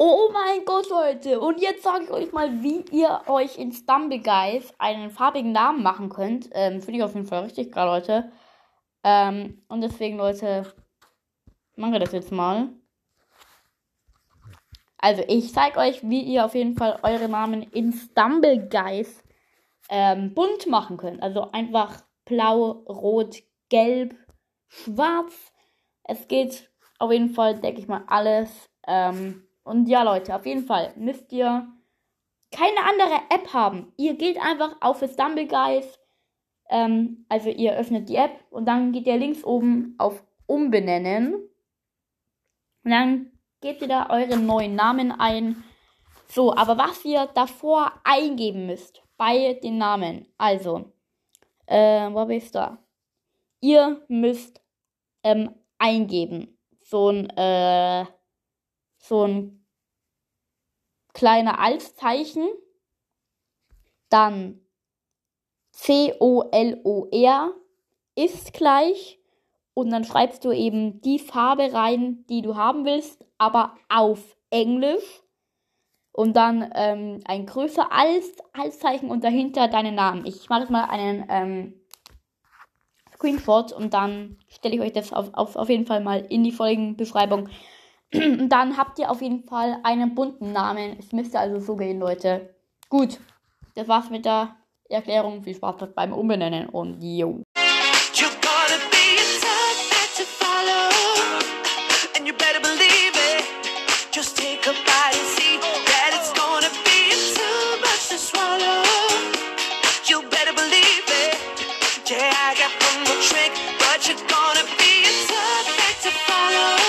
Oh mein Gott, Leute. Und jetzt sage ich euch mal, wie ihr euch in Stumble Guys einen farbigen Namen machen könnt. Ähm, Finde ich auf jeden Fall richtig geil, Leute. Ähm, und deswegen, Leute, machen wir das jetzt mal. Also, ich zeige euch, wie ihr auf jeden Fall eure Namen in Stumble Guys ähm, bunt machen könnt. Also einfach blau, rot, gelb, schwarz. Es geht auf jeden Fall, denke ich mal, alles. Ähm, und ja, Leute, auf jeden Fall müsst ihr keine andere App haben. Ihr geht einfach auf Stumble Guys. Ähm, also ihr öffnet die App und dann geht ihr links oben auf Umbenennen. Und dann gebt ihr da euren neuen Namen ein. So, aber was ihr davor eingeben müsst bei den Namen. Also, äh, wo bist du? Ihr müsst ähm, eingeben. So ein, äh, so ein kleiner Altzeichen. Dann C-O-L-O-R ist gleich und dann schreibst du eben die Farbe rein, die du haben willst, aber auf Englisch. Und dann ähm, ein größer als Altzeichen und dahinter deinen Namen. Ich mache jetzt mal einen ähm, Screenshot und dann stelle ich euch das auf, auf, auf jeden Fall mal in die Folgenbeschreibung. dann habt ihr auf jeden Fall einen bunten Namen. Es müsste also so gehen, Leute. Gut, das war's mit der Erklärung. Viel Spaß beim Umbenennen und yo. you gone.